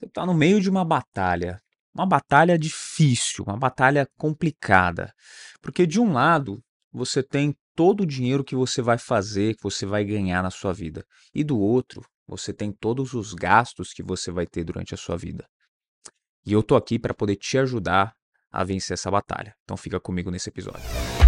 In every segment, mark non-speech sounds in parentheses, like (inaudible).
Você está no meio de uma batalha, uma batalha difícil, uma batalha complicada. Porque de um lado, você tem todo o dinheiro que você vai fazer, que você vai ganhar na sua vida. E do outro, você tem todos os gastos que você vai ter durante a sua vida. E eu tô aqui para poder te ajudar a vencer essa batalha. Então fica comigo nesse episódio.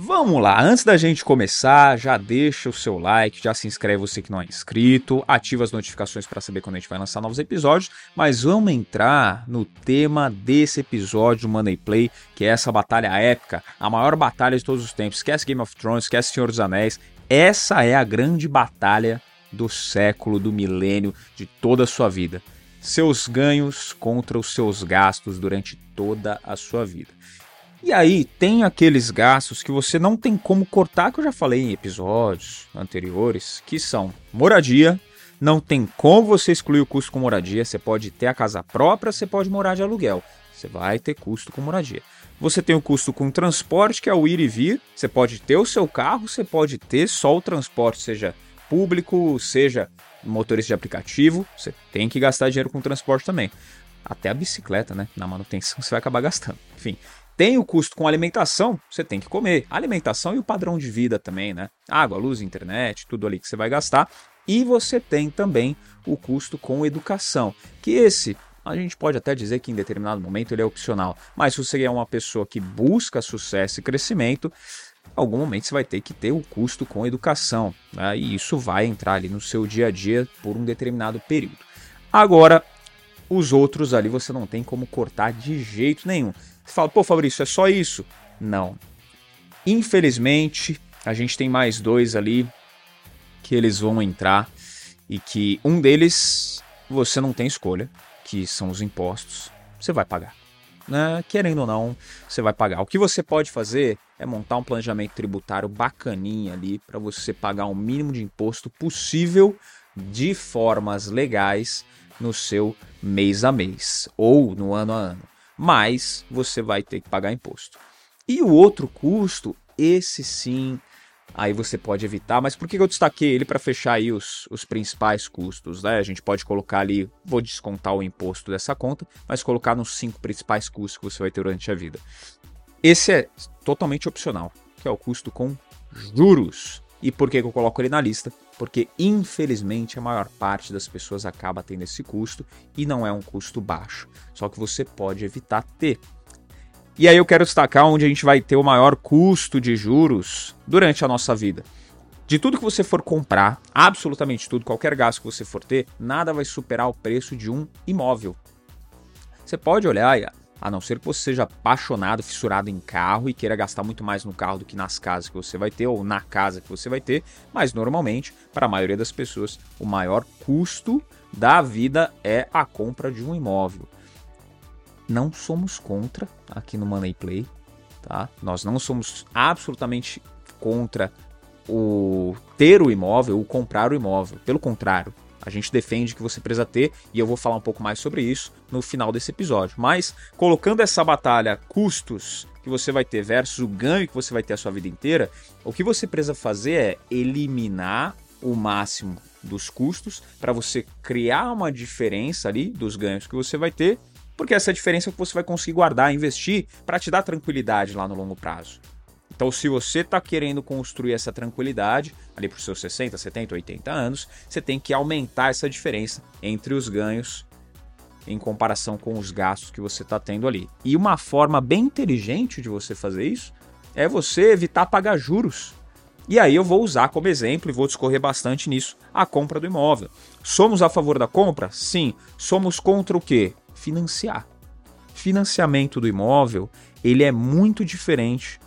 Vamos lá, antes da gente começar, já deixa o seu like, já se inscreve você que não é inscrito, ativa as notificações para saber quando a gente vai lançar novos episódios, mas vamos entrar no tema desse episódio Money Play, que é essa batalha épica, a maior batalha de todos os tempos. Esquece Game of Thrones, esquece Senhor dos Anéis. Essa é a grande batalha do século, do milênio, de toda a sua vida. Seus ganhos contra os seus gastos durante toda a sua vida. E aí tem aqueles gastos que você não tem como cortar, que eu já falei em episódios anteriores, que são moradia, não tem como você excluir o custo com moradia, você pode ter a casa própria, você pode morar de aluguel. Você vai ter custo com moradia. Você tem o custo com transporte, que é o ir e vir. Você pode ter o seu carro, você pode ter só o transporte, seja público, seja motorista de aplicativo. Você tem que gastar dinheiro com transporte também. Até a bicicleta, né? Na manutenção (laughs) você vai acabar gastando. Enfim, tem o custo com alimentação, você tem que comer. Alimentação e o padrão de vida também, né? Água, luz, internet, tudo ali que você vai gastar. E você tem também o custo com educação, que esse a gente pode até dizer que em determinado momento ele é opcional, mas se você é uma pessoa que busca sucesso e crescimento, algum momento você vai ter que ter o custo com educação, né? e isso vai entrar ali no seu dia a dia por um determinado período. Agora, os outros ali você não tem como cortar de jeito nenhum. Você fala, pô, Fabrício, é só isso? Não. Infelizmente, a gente tem mais dois ali que eles vão entrar e que um deles você não tem escolha, que são os impostos. Você vai pagar. Né? Querendo ou não, você vai pagar. O que você pode fazer é montar um planejamento tributário bacaninha ali para você pagar o mínimo de imposto possível de formas legais no seu mês a mês ou no ano a ano mas você vai ter que pagar imposto. E o outro custo, esse sim, aí você pode evitar, mas por que eu destaquei ele para fechar aí os, os principais custos? Né? A gente pode colocar ali, vou descontar o imposto dessa conta, mas colocar nos cinco principais custos que você vai ter durante a vida. Esse é totalmente opcional, que é o custo com juros. E por que eu coloco ele na lista? Porque infelizmente a maior parte das pessoas acaba tendo esse custo e não é um custo baixo. Só que você pode evitar ter. E aí eu quero destacar onde a gente vai ter o maior custo de juros durante a nossa vida. De tudo que você for comprar, absolutamente tudo, qualquer gasto que você for ter, nada vai superar o preço de um imóvel. Você pode olhar a não ser que você seja apaixonado, fissurado em carro e queira gastar muito mais no carro do que nas casas que você vai ter ou na casa que você vai ter, mas normalmente, para a maioria das pessoas, o maior custo da vida é a compra de um imóvel. Não somos contra aqui no Money Play, tá? Nós não somos absolutamente contra o ter o imóvel, o comprar o imóvel. Pelo contrário, a gente defende que você precisa ter, e eu vou falar um pouco mais sobre isso no final desse episódio. Mas, colocando essa batalha custos que você vai ter versus o ganho que você vai ter a sua vida inteira, o que você precisa fazer é eliminar o máximo dos custos para você criar uma diferença ali dos ganhos que você vai ter, porque essa é diferença que você vai conseguir guardar, investir para te dar tranquilidade lá no longo prazo. Então, se você está querendo construir essa tranquilidade ali para os seus 60, 70, 80 anos, você tem que aumentar essa diferença entre os ganhos em comparação com os gastos que você está tendo ali. E uma forma bem inteligente de você fazer isso é você evitar pagar juros. E aí eu vou usar como exemplo e vou discorrer bastante nisso a compra do imóvel. Somos a favor da compra? Sim. Somos contra o quê? Financiar. Financiamento do imóvel, ele é muito diferente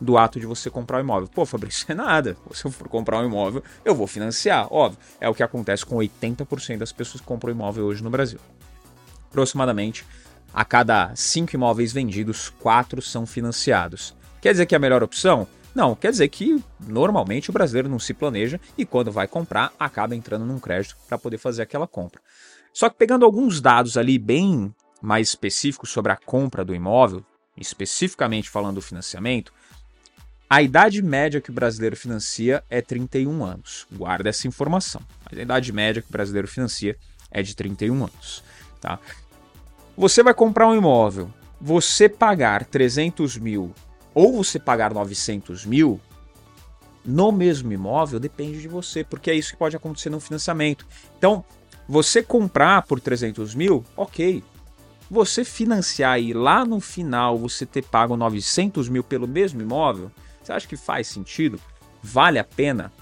do ato de você comprar um imóvel. Pô, Fabrício, (laughs) é nada. Se eu for comprar um imóvel, eu vou financiar, óbvio. É o que acontece com 80% das pessoas que compram imóvel hoje no Brasil. Aproximadamente, a cada 5 imóveis vendidos, 4 são financiados. Quer dizer que é a melhor opção? Não, quer dizer que normalmente o brasileiro não se planeja e quando vai comprar acaba entrando num crédito para poder fazer aquela compra. Só que pegando alguns dados ali bem mais específicos sobre a compra do imóvel, especificamente falando do financiamento, A idade média que o brasileiro financia é 31 anos. Guarda essa informação. A idade média que o brasileiro financia é de 31 anos. Tá? Você vai comprar um imóvel, você pagar 300 mil ou você pagar 900 mil no mesmo imóvel depende de você, porque é isso que pode acontecer no financiamento. Então, você comprar por 300 mil, ok. Você financiar e lá no final você ter pago 900 mil pelo mesmo imóvel, você acha que faz sentido? Vale a pena?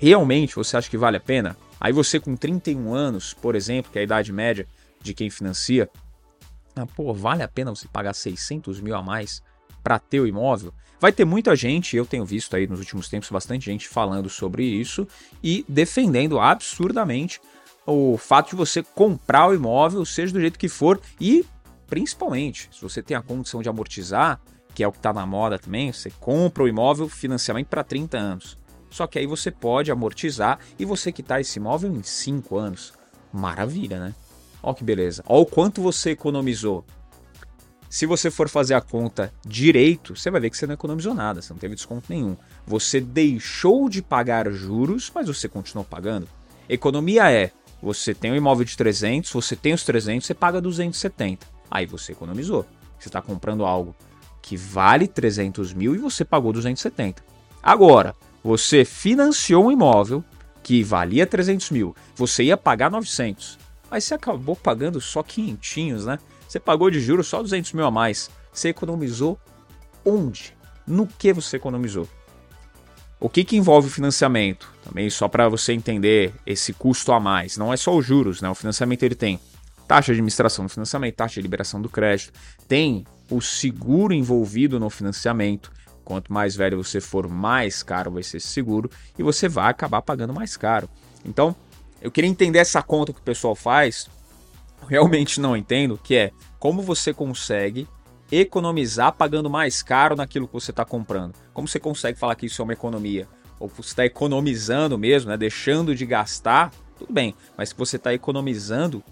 Realmente você acha que vale a pena? Aí você com 31 anos, por exemplo, que é a idade média de quem financia, ah, pô, vale a pena você pagar 600 mil a mais para ter o imóvel? Vai ter muita gente, eu tenho visto aí nos últimos tempos bastante gente falando sobre isso e defendendo absurdamente o fato de você comprar o imóvel, seja do jeito que for, e principalmente, se você tem a condição de amortizar, que é o que está na moda também, você compra o imóvel, financiamento para 30 anos. Só que aí você pode amortizar e você quitar esse imóvel em 5 anos. Maravilha, né? Olha que beleza. Olha o quanto você economizou. Se você for fazer a conta direito, você vai ver que você não economizou nada, você não teve desconto nenhum. Você deixou de pagar juros, mas você continuou pagando. Economia é você tem um imóvel de 300, você tem os 300, você paga 270. Aí você economizou. Você está comprando algo que vale 300 mil e você pagou 270. Agora, você financiou um imóvel que valia 300 mil, você ia pagar 900. Aí você acabou pagando só quinhentinhos, né? Você pagou de juros só 200 mil a mais. Você economizou onde? No que você economizou? O que, que envolve o financiamento? Também só para você entender esse custo a mais. Não é só os juros, né? O financiamento ele tem taxa de administração do financiamento, taxa de liberação do crédito, tem o seguro envolvido no financiamento. Quanto mais velho você for, mais caro vai ser esse seguro e você vai acabar pagando mais caro. Então, eu queria entender essa conta que o pessoal faz. Realmente não entendo, que é como você consegue economizar pagando mais caro naquilo que você está comprando. Como você consegue falar que isso é uma economia? Ou você está economizando mesmo, né? deixando de gastar, tudo bem. Mas se você está economizando,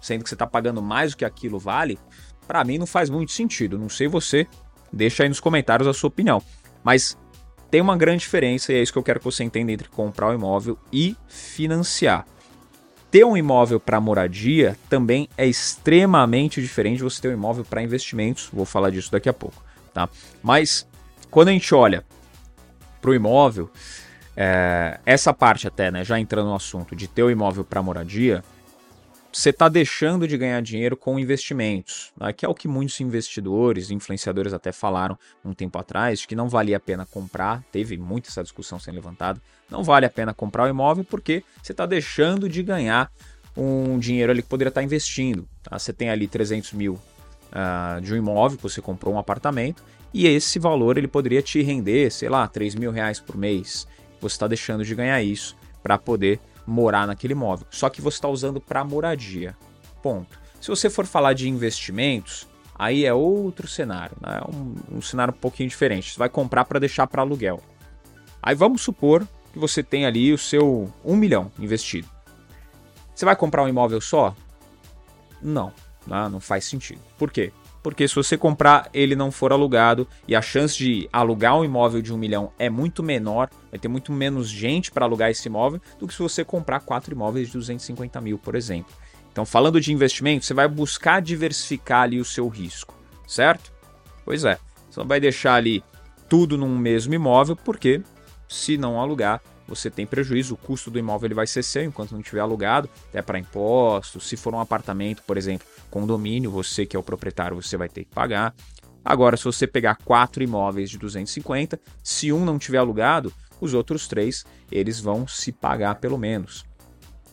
sendo que você está pagando mais do que aquilo vale, para mim não faz muito sentido. Não sei você, deixa aí nos comentários a sua opinião. Mas tem uma grande diferença e é isso que eu quero que você entenda entre comprar o imóvel e financiar ter um imóvel para moradia também é extremamente diferente de você ter um imóvel para investimentos. Vou falar disso daqui a pouco, tá? Mas quando a gente olha para o imóvel, é, essa parte até, né, já entrando no assunto de ter o imóvel para moradia, você está deixando de ganhar dinheiro com investimentos, né? que é o que muitos investidores, influenciadores até falaram um tempo atrás, que não valia a pena comprar, teve muita essa discussão sendo levantada, não vale a pena comprar o imóvel porque você está deixando de ganhar um dinheiro ali que poderia estar tá investindo. Tá? Você tem ali 300 mil uh, de um imóvel, você comprou um apartamento, e esse valor ele poderia te render, sei lá, 3 mil reais por mês. Você está deixando de ganhar isso para poder morar naquele imóvel. Só que você está usando para moradia. Ponto. Se você for falar de investimentos, aí é outro cenário, né? um, um cenário um pouquinho diferente. Você vai comprar para deixar para aluguel. Aí vamos supor que você tem ali o seu um milhão investido. Você vai comprar um imóvel só? Não, né? não faz sentido. Por quê? Porque se você comprar ele não for alugado e a chance de alugar um imóvel de um milhão é muito menor, vai ter muito menos gente para alugar esse imóvel do que se você comprar quatro imóveis de 250 mil, por exemplo. Então, falando de investimento, você vai buscar diversificar ali o seu risco, certo? Pois é, você não vai deixar ali tudo num mesmo imóvel, porque se não alugar, você tem prejuízo, o custo do imóvel ele vai ser seu enquanto não estiver alugado, até para impostos. Se for um apartamento, por exemplo, condomínio, você que é o proprietário, você vai ter que pagar. Agora, se você pegar quatro imóveis de 250, se um não tiver alugado, os outros três eles vão se pagar pelo menos.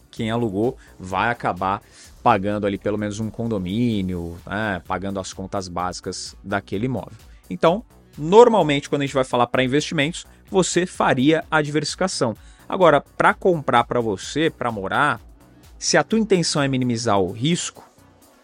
Quem alugou vai acabar pagando ali pelo menos um condomínio, né, pagando as contas básicas daquele imóvel. Então, normalmente, quando a gente vai falar para investimentos, você faria a diversificação. Agora, para comprar para você, para morar, se a tua intenção é minimizar o risco,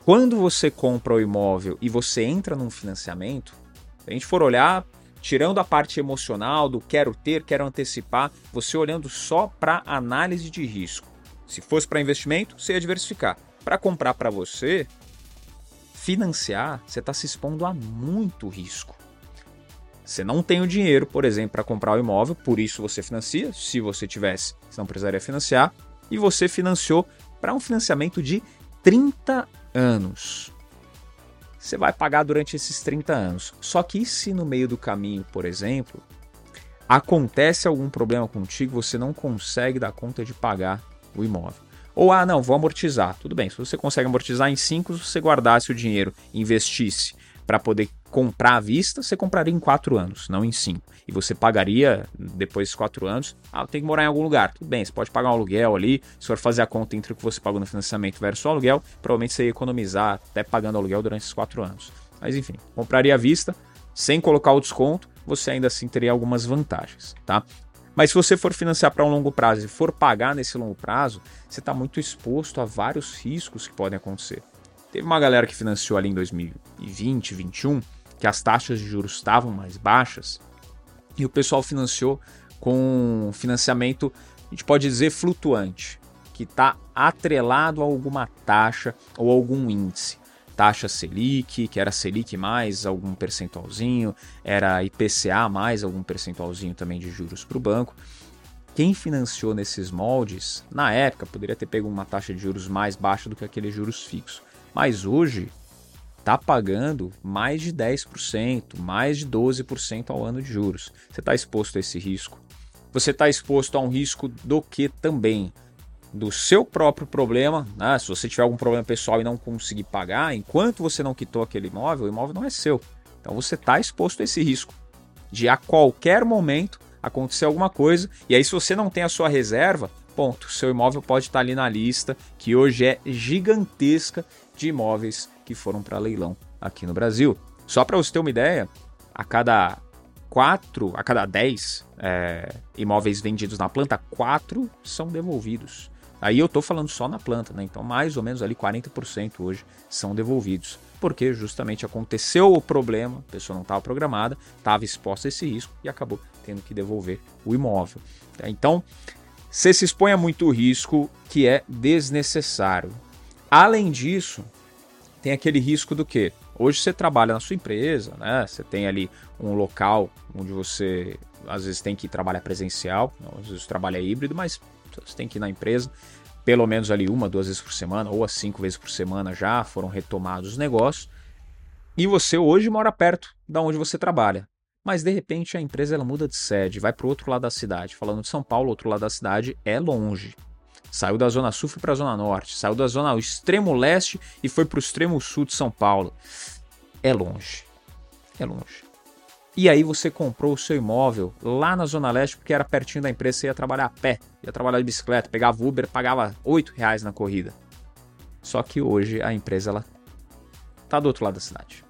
quando você compra o imóvel e você entra num financiamento, se a gente for olhar, tirando a parte emocional do quero ter, quero antecipar, você olhando só para análise de risco. Se fosse para investimento, você ia diversificar. Para comprar para você, financiar, você está se expondo a muito risco. Você não tem o dinheiro, por exemplo, para comprar o imóvel, por isso você financia. Se você tivesse, você não precisaria financiar. E você financiou para um financiamento de 30 anos. Você vai pagar durante esses 30 anos. Só que se no meio do caminho, por exemplo, acontece algum problema contigo, você não consegue dar conta de pagar o imóvel. Ou, ah, não, vou amortizar. Tudo bem, se você consegue amortizar em 5, se você guardasse o dinheiro, investisse para poder comprar à vista, você compraria em 4 anos, não em 5. E você pagaria, depois de 4 anos, ah, tem que morar em algum lugar. Tudo bem, você pode pagar um aluguel ali, se for fazer a conta entre o que você pagou no financiamento versus o aluguel, provavelmente você ia economizar até pagando aluguel durante esses 4 anos. Mas enfim, compraria à vista, sem colocar o desconto, você ainda assim teria algumas vantagens, tá? Mas se você for financiar para um longo prazo e for pagar nesse longo prazo, você está muito exposto a vários riscos que podem acontecer. Teve uma galera que financiou ali em 2020, 2021, que as taxas de juros estavam mais baixas, e o pessoal financiou com financiamento, a gente pode dizer, flutuante, que está atrelado a alguma taxa ou algum índice taxa Selic, que era Selic mais algum percentualzinho, era IPCA mais algum percentualzinho também de juros para o banco. Quem financiou nesses moldes, na época, poderia ter pego uma taxa de juros mais baixa do que aqueles juros fixos. Mas hoje está pagando mais de 10%, mais de 12% ao ano de juros. Você está exposto a esse risco. Você está exposto a um risco do que também? do seu próprio problema, né? se você tiver algum problema pessoal e não conseguir pagar, enquanto você não quitou aquele imóvel, o imóvel não é seu. Então você está exposto a esse risco de a qualquer momento acontecer alguma coisa. E aí, se você não tem a sua reserva, ponto, seu imóvel pode estar ali na lista, que hoje é gigantesca de imóveis que foram para leilão aqui no Brasil. Só para você ter uma ideia, a cada quatro, a cada dez é, imóveis vendidos na planta, quatro são devolvidos. Aí eu estou falando só na planta, né? Então, mais ou menos ali 40% hoje são devolvidos. Porque justamente aconteceu o problema, a pessoa não estava programada, estava exposta a esse risco e acabou tendo que devolver o imóvel. Então, você se expõe a muito risco que é desnecessário. Além disso, tem aquele risco do que? Hoje você trabalha na sua empresa, né? Você tem ali um local onde você às vezes tem que trabalhar presencial, às vezes trabalha híbrido, mas você tem que ir na empresa, pelo menos ali uma, duas vezes por semana, ou as cinco vezes por semana já foram retomados os negócios. E você hoje mora perto da onde você trabalha. Mas de repente a empresa ela muda de sede, vai para o outro lado da cidade. Falando de São Paulo, outro lado da cidade é longe. Saiu da zona sul para a zona norte, saiu da zona extremo leste e foi para o extremo sul de São Paulo. É longe. É longe. E aí você comprou o seu imóvel lá na Zona Leste, porque era pertinho da empresa, você ia trabalhar a pé, ia trabalhar de bicicleta, pegava Uber, pagava 8 reais na corrida. Só que hoje a empresa ela tá do outro lado da cidade.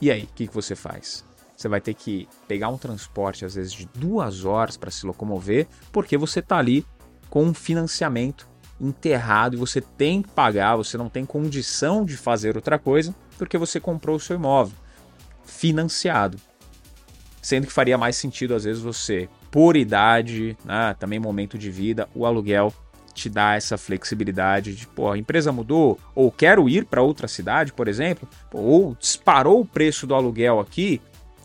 E aí, o que, que você faz? Você vai ter que pegar um transporte, às vezes, de duas horas para se locomover, porque você está ali com um financiamento enterrado e você tem que pagar, você não tem condição de fazer outra coisa porque você comprou o seu imóvel financiado. Sendo que faria mais sentido, às vezes, você, por idade, né, também momento de vida, o aluguel te dá essa flexibilidade de, pô, a empresa mudou, ou quero ir para outra cidade, por exemplo, ou disparou o preço do aluguel aqui,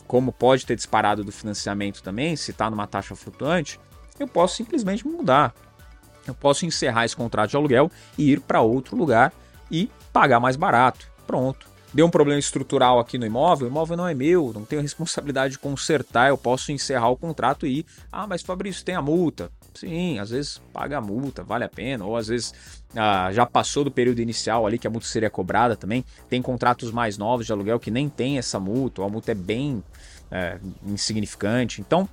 como pode ter disparado do financiamento também, se está numa taxa flutuante, eu posso simplesmente mudar. Eu posso encerrar esse contrato de aluguel e ir para outro lugar e pagar mais barato. Pronto deu um problema estrutural aqui no imóvel, o imóvel não é meu, não tenho (laughs) responsabilidade de consertar, eu posso encerrar o contrato e ir. Ah, mas Fabrício, tem a multa. Sim, às vezes paga a multa, vale a pena, ou às vezes ah, já passou do período inicial ali que a multa seria cobrada também. Tem contratos mais novos de aluguel que nem tem essa multa, ou a multa é bem é, insignificante. Então,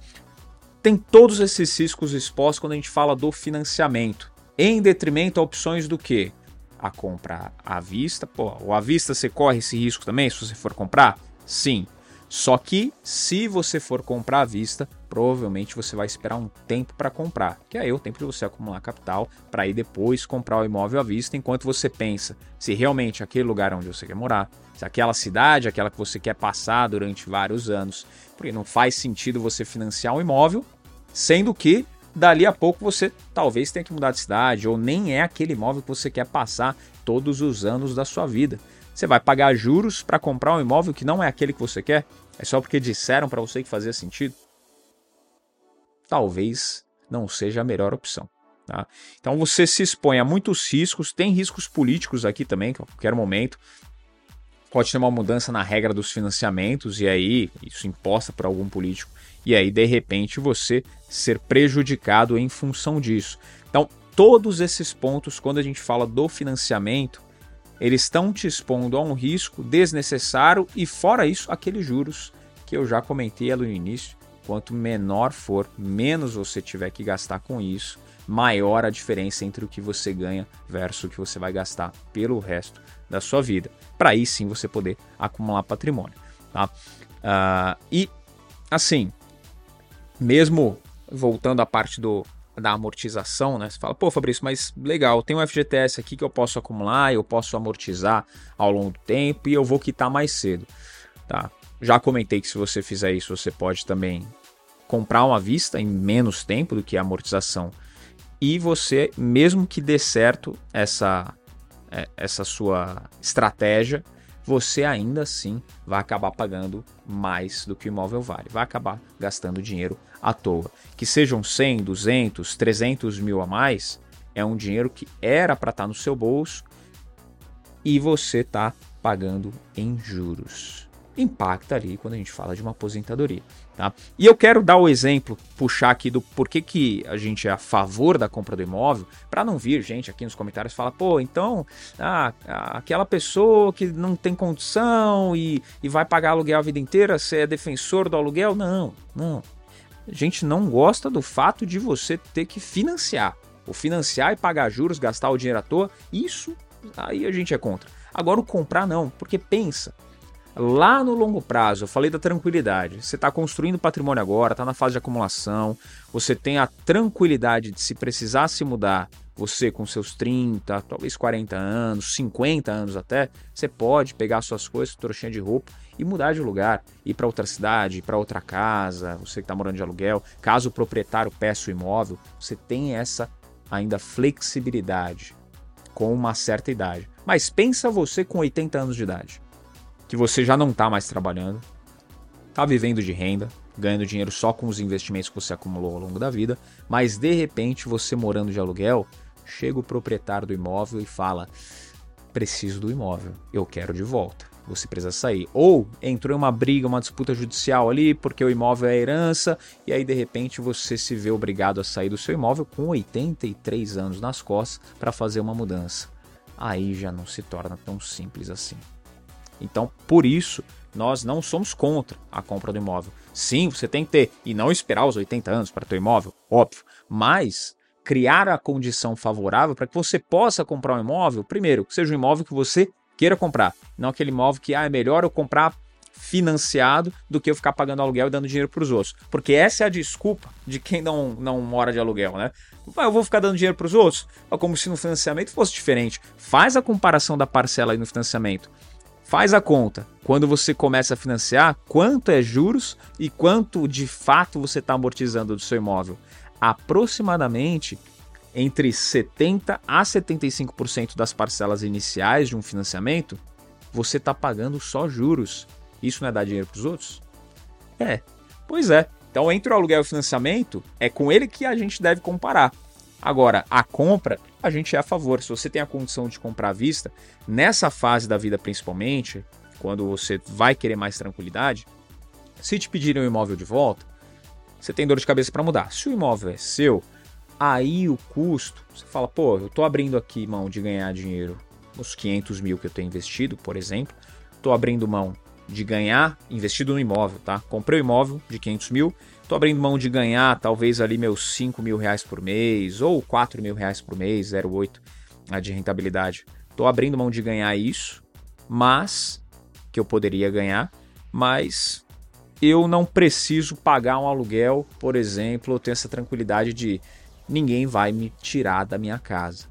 tem todos esses riscos expostos quando a gente fala do financiamento, em detrimento a opções do que? a compra à vista. Pô, ou à vista você corre esse risco também se você for comprar? Sim. Só que se você for comprar à vista, provavelmente você vai esperar um tempo para comprar, que aí é o tempo de você acumular capital para ir depois comprar o imóvel à vista, enquanto você pensa se realmente aquele lugar onde você quer morar, se aquela cidade, aquela que você quer passar durante vários anos, porque não faz sentido você financiar um imóvel, sendo que dali a pouco você talvez tenha que mudar de cidade, ou nem é aquele imóvel que você quer passar todos os anos da sua vida. Você vai pagar juros para comprar um imóvel que não é aquele que você quer? É só porque disseram para você que fazia sentido? Talvez não seja a melhor opção. Tá? Então você se expõe a muitos riscos, tem riscos políticos aqui também, que a qualquer momento pode ter uma mudança na regra dos financiamentos e aí isso imposta por algum político e aí de repente você ser prejudicado em função disso. Então, todos esses pontos quando a gente fala do financiamento, eles estão te expondo a um risco desnecessário e fora isso, aqueles juros que eu já comentei ali no início, quanto menor for, menos você tiver que gastar com isso, maior a diferença entre o que você ganha versus o que você vai gastar pelo resto da sua vida. Para aí sim você poder acumular patrimônio. Tá? Uh, e assim, mesmo voltando à parte do, da amortização, né? Você fala, pô, Fabrício, mas legal, tem um FGTS aqui que eu posso acumular, eu posso amortizar ao longo do tempo e eu vou quitar mais cedo. Tá? Já comentei que se você fizer isso, você pode também comprar uma vista em menos tempo do que a amortização. E você, mesmo que dê certo essa, é, essa sua estratégia, você ainda assim vai acabar pagando mais do que o imóvel vale. Vai acabar gastando dinheiro à toa. Que sejam 100, 200, 300 mil a mais, é um dinheiro que era para estar tá no seu bolso e você está pagando em juros. Impacta ali quando a gente fala de uma aposentadoria. Tá? E eu quero dar o exemplo, puxar aqui do porquê que a gente é a favor da compra do imóvel, para não vir gente aqui nos comentários falar, pô, então ah, aquela pessoa que não tem condição e, e vai pagar aluguel a vida inteira, você é defensor do aluguel? Não, não. A gente não gosta do fato de você ter que financiar. O financiar e pagar juros, gastar o dinheiro à toa, isso aí a gente é contra. Agora o comprar não, porque pensa, lá no longo prazo, eu falei da tranquilidade. Você está construindo patrimônio agora, está na fase de acumulação, você tem a tranquilidade de se precisar se mudar, você com seus 30, talvez 40 anos, 50 anos até, você pode pegar suas coisas, trouxinha de roupa e mudar de lugar, ir para outra cidade, para outra casa, você que está morando de aluguel, caso o proprietário peça o imóvel, você tem essa ainda flexibilidade com uma certa idade. Mas pensa você com 80 anos de idade que você já não está mais trabalhando, está vivendo de renda, ganhando dinheiro só com os investimentos que você acumulou ao longo da vida, mas de repente você morando de aluguel, chega o proprietário do imóvel e fala: preciso do imóvel, eu quero de volta. Você precisa sair. Ou entrou em uma briga, uma disputa judicial ali, porque o imóvel é herança, e aí de repente você se vê obrigado a sair do seu imóvel com 83 anos nas costas para fazer uma mudança. Aí já não se torna tão simples assim. Então, por isso, nós não somos contra a compra do imóvel. Sim, você tem que ter, e não esperar os 80 anos para ter imóvel, óbvio, mas criar a condição favorável para que você possa comprar um imóvel, primeiro, que seja um imóvel que você queira comprar, não aquele imóvel que ah, é melhor eu comprar financiado do que eu ficar pagando aluguel e dando dinheiro para os outros. Porque essa é a desculpa de quem não, não mora de aluguel, né? Ah, eu vou ficar dando dinheiro para os outros? É como se no financiamento fosse diferente. Faz a comparação da parcela aí no financiamento. Faz a conta. Quando você começa a financiar, quanto é juros e quanto de fato você está amortizando do seu imóvel? Aproximadamente entre 70 a 75% das parcelas iniciais de um financiamento, você está pagando só juros. Isso não é dar dinheiro para os outros? É. Pois é. Então, entre o aluguel e o financiamento, é com ele que a gente deve comparar. Agora, a compra, a gente é a favor. Se você tem a condição de comprar à vista, nessa fase da vida principalmente, quando você vai querer mais tranquilidade, se te pedirem o imóvel de volta, você tem dor de cabeça para mudar. Se o imóvel é seu, aí o custo, você fala, pô, eu tô abrindo aqui mão de ganhar dinheiro nos 500 mil que eu tenho investido, por exemplo, tô abrindo mão de ganhar investido no imóvel, tá? Comprei o um imóvel de 500 mil, Estou abrindo mão de ganhar talvez ali meus 5 mil reais por mês ou 4 mil reais por mês, 0,8 né, de rentabilidade. Estou abrindo mão de ganhar isso, mas que eu poderia ganhar, mas eu não preciso pagar um aluguel, por exemplo, eu tenho essa tranquilidade de ninguém vai me tirar da minha casa.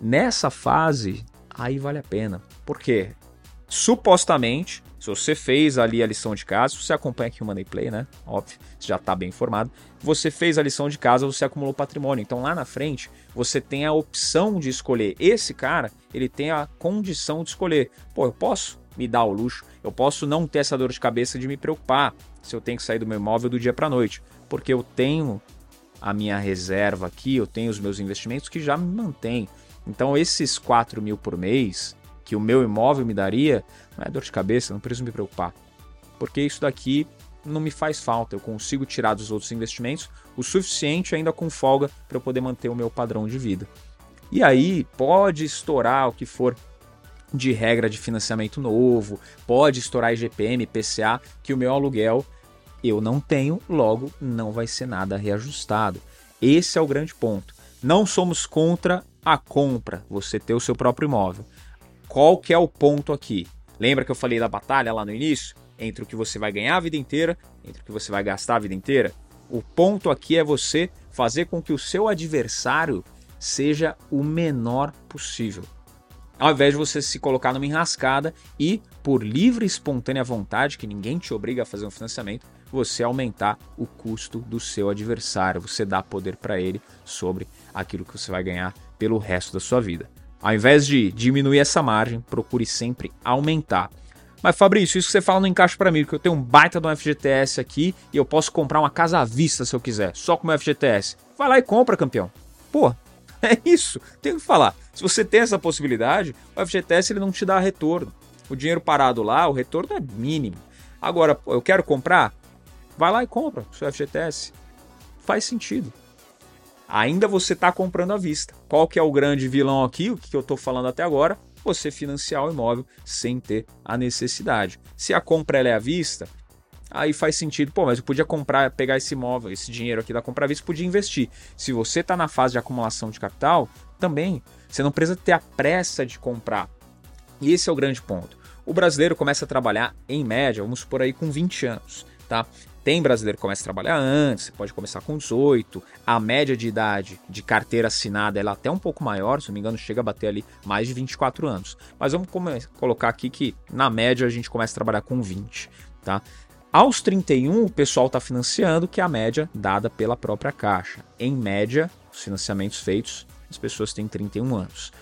Nessa fase, aí vale a pena. Porque supostamente Se você fez ali a lição de casa, você acompanha aqui o Money Play, né? Óbvio, você já está bem informado. Você fez a lição de casa, você acumulou patrimônio. Então lá na frente, você tem a opção de escolher. Esse cara, ele tem a condição de escolher. Pô, eu posso me dar o luxo, eu posso não ter essa dor de cabeça de me preocupar se eu tenho que sair do meu imóvel do dia para noite, porque eu tenho a minha reserva aqui, eu tenho os meus investimentos que já me mantêm. Então esses 4 mil por mês que o meu imóvel me daria, não é dor de cabeça, não preciso me preocupar. Porque isso daqui não me faz falta, eu consigo tirar dos outros investimentos o suficiente ainda com folga para eu poder manter o meu padrão de vida. E aí pode estourar o que for de regra de financiamento novo, pode estourar IGPM, PCA, que o meu aluguel eu não tenho, logo não vai ser nada reajustado. Esse é o grande ponto. Não somos contra a compra, você ter o seu próprio imóvel. Qual que é o ponto aqui? Lembra que eu falei da batalha lá no início? Entre o que você vai ganhar a vida inteira, entre o que você vai gastar a vida inteira? O ponto aqui é você fazer com que o seu adversário seja o menor possível ao invés de você se colocar numa enrascada e, por livre e espontânea vontade, que ninguém te obriga a fazer um financiamento, você aumentar o custo do seu adversário, você dá poder para ele sobre aquilo que você vai ganhar pelo resto da sua vida. Ao invés de diminuir essa margem, procure sempre aumentar. Mas Fabrício, isso que você fala não encaixa para mim, porque eu tenho um baita de um FGTS aqui e eu posso comprar uma casa à vista se eu quiser, só com o meu FGTS. Vai lá e compra, campeão. Pô, (laughs) É isso, tenho que falar. Se você tem essa possibilidade, o FGTS ele não te dá retorno. O dinheiro parado lá, o retorno é mínimo. Agora, eu quero comprar? Vai lá e compra o seu FGTS. Faz sentido. Ainda você está comprando à vista. Qual que é o grande vilão aqui? O que eu estou falando até agora? Você financiar o imóvel sem ter a necessidade. Se a compra é à vista, aí faz sentido, pô, mas eu podia comprar, pegar esse imóvel, esse dinheiro aqui da compra vista, podia investir. Se você está na fase de acumulação de capital, também você não precisa ter a pressa de comprar. E esse é o grande ponto. O brasileiro começa a trabalhar em média, vamos supor aí com 20 anos, tá? Tem brasileiro que começa a trabalhar antes, você pode começar com 18. A média de idade de carteira assinada ela é até um pouco maior, se não me engano, chega a bater ali mais de 24 anos. Mas vamos colocar aqui que na média a gente começa a trabalhar com 20, tá? Aos 31, o pessoal está financiando, que é a média dada pela própria Caixa. Em média, os financiamentos feitos, as pessoas têm 31 anos.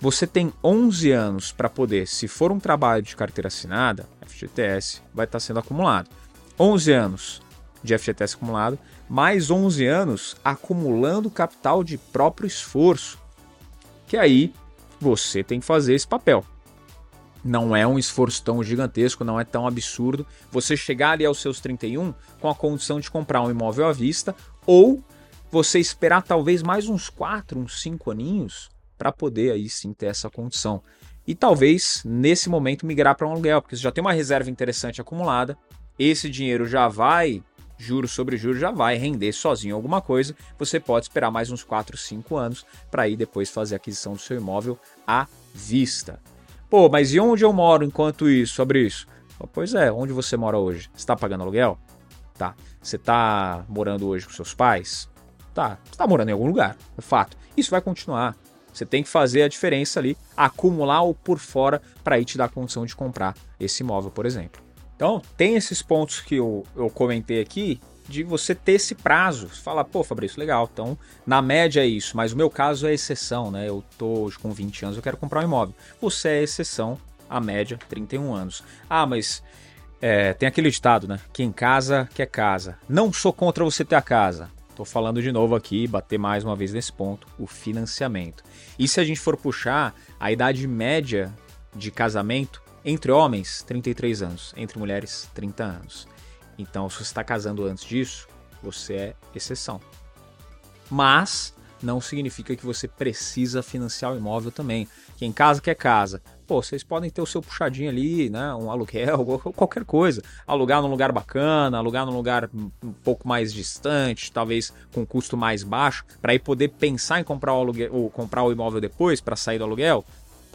Você tem 11 anos para poder, se for um trabalho de carteira assinada, FGTS vai estar tá sendo acumulado. 11 anos de FGTS acumulado, mais 11 anos acumulando capital de próprio esforço. Que aí você tem que fazer esse papel não é um esforço tão gigantesco, não é tão absurdo você chegar ali aos seus 31 com a condição de comprar um imóvel à vista ou você esperar talvez mais uns 4, uns 5 aninhos para poder aí sim ter essa condição. E talvez nesse momento migrar para um aluguel, porque você já tem uma reserva interessante acumulada, esse dinheiro já vai, juros sobre juros, já vai render sozinho alguma coisa, você pode esperar mais uns 4, 5 anos para ir depois fazer a aquisição do seu imóvel à vista. Pô, mas e onde eu moro enquanto isso, sobre isso? Pois é, onde você mora hoje? Você está pagando aluguel? Tá. Você está morando hoje com seus pais? Tá. Você está morando em algum lugar, é fato. Isso vai continuar. Você tem que fazer a diferença ali, acumular o por fora para aí te dar condição de comprar esse imóvel, por exemplo. Então, tem esses pontos que eu, eu comentei aqui de você ter esse prazo. Você fala, pô, Fabrício, legal. Então, na média é isso, mas o meu caso é exceção, né? Eu tô hoje com 20 anos, eu quero comprar um imóvel. Você é exceção, a média, 31 anos. Ah, mas é, tem aquele ditado, né? Quem casa, quer casa. Não sou contra você ter a casa. Tô falando de novo aqui, bater mais uma vez nesse ponto, o financiamento. E se a gente for puxar a idade média de casamento entre homens, 33 anos, entre mulheres, 30 anos. Então, se você está casando antes disso, você é exceção. Mas não significa que você precisa financiar o imóvel também. Quem casa quer casa. Pô, vocês podem ter o seu puxadinho ali, né? Um aluguel, (laughs) qualquer coisa. Alugar num lugar bacana, alugar num lugar um pouco mais distante, talvez com custo mais baixo, para aí poder pensar em comprar o, aluguel, ou comprar o imóvel depois para sair do aluguel.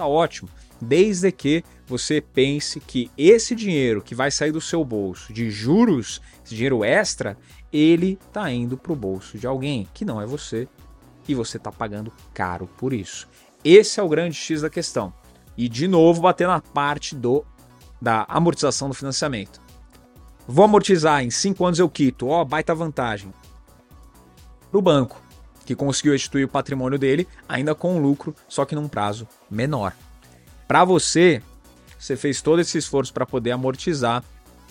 Tá ótimo desde que você pense que esse dinheiro que vai sair do seu bolso de juros, esse dinheiro extra, ele está indo para o bolso de alguém que não é você e você está pagando caro por isso. Esse é o grande X da questão. E de novo bater na parte do da amortização do financiamento. Vou amortizar, em 5 anos eu quito, ó, baita vantagem. Para o banco, que conseguiu restituir o patrimônio dele, ainda com lucro, só que num prazo menor. Para você, você fez todo esse esforço para poder amortizar,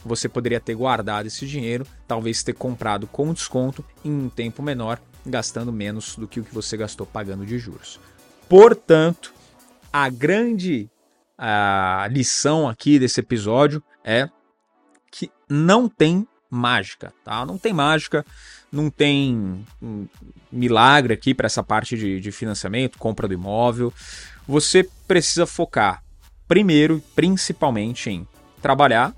você poderia ter guardado esse dinheiro, talvez ter comprado com desconto em um tempo menor, gastando menos do que o que você gastou pagando de juros. Portanto, a grande a lição aqui desse episódio é que não tem mágica, tá? Não tem mágica, não tem um milagre aqui para essa parte de, de financiamento, compra do imóvel. Você precisa focar primeiro, principalmente em trabalhar,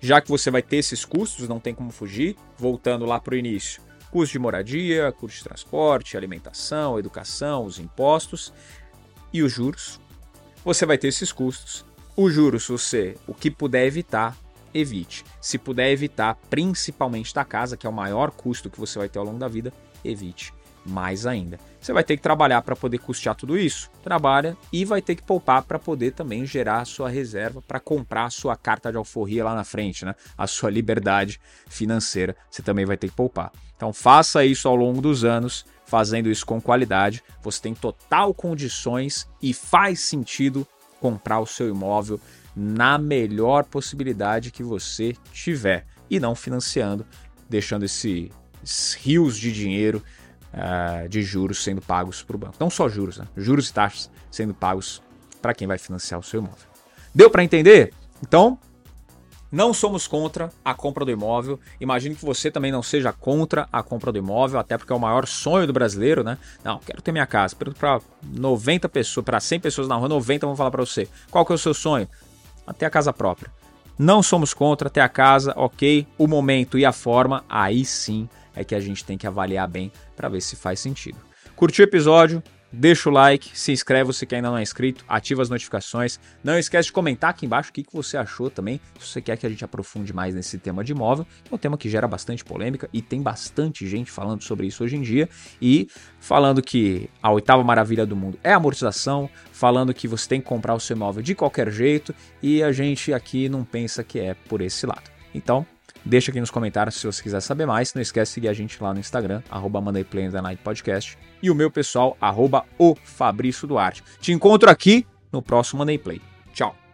já que você vai ter esses custos, não tem como fugir. Voltando lá para o início, custo de moradia, custo de transporte, alimentação, educação, os impostos e os juros. Você vai ter esses custos. Os juros, você, o que puder evitar, evite. Se puder evitar, principalmente da casa, que é o maior custo que você vai ter ao longo da vida, evite mais ainda. Você vai ter que trabalhar para poder custear tudo isso. Trabalha e vai ter que poupar para poder também gerar a sua reserva para comprar a sua carta de alforria lá na frente, né? A sua liberdade financeira. Você também vai ter que poupar. Então faça isso ao longo dos anos, fazendo isso com qualidade. Você tem total condições e faz sentido comprar o seu imóvel na melhor possibilidade que você tiver e não financiando, deixando esse, esses rios de dinheiro uh, de juros sendo pagos para o banco. Não só juros, né? juros e taxas sendo pagos para quem vai financiar o seu imóvel. Deu para entender? Então, não somos contra a compra do imóvel. Imagino que você também não seja contra a compra do imóvel, até porque é o maior sonho do brasileiro, né? Não, quero ter minha casa. Para 90 pessoas, para 100 pessoas na rua, 90 vão falar para você. Qual que é o seu sonho? Até a casa própria. Não somos contra ter a casa, ok. O momento e a forma, aí sim é que a gente tem que avaliar bem para ver se faz sentido. Curtiu o episódio? Deixa o like, se inscreve se ainda não é inscrito, ativa as notificações. Não esquece de comentar aqui embaixo o que, que você achou também, se você quer que a gente aprofunde mais nesse tema de imóvel. É um tema que gera bastante polêmica e tem bastante gente falando sobre isso hoje em dia. E falando que a oitava maravilha do mundo é a amortização, falando que você tem que comprar o seu imóvel de qualquer jeito e a gente aqui não pensa que é por esse lado. Então, Deixa aqui nos comentários se você quiser saber mais. Não esquece de seguir a gente lá no Instagram, arroba Podcast. E o meu pessoal, arroba o Fabrício Duarte. Te encontro aqui no próximo Monday Play. Tchau!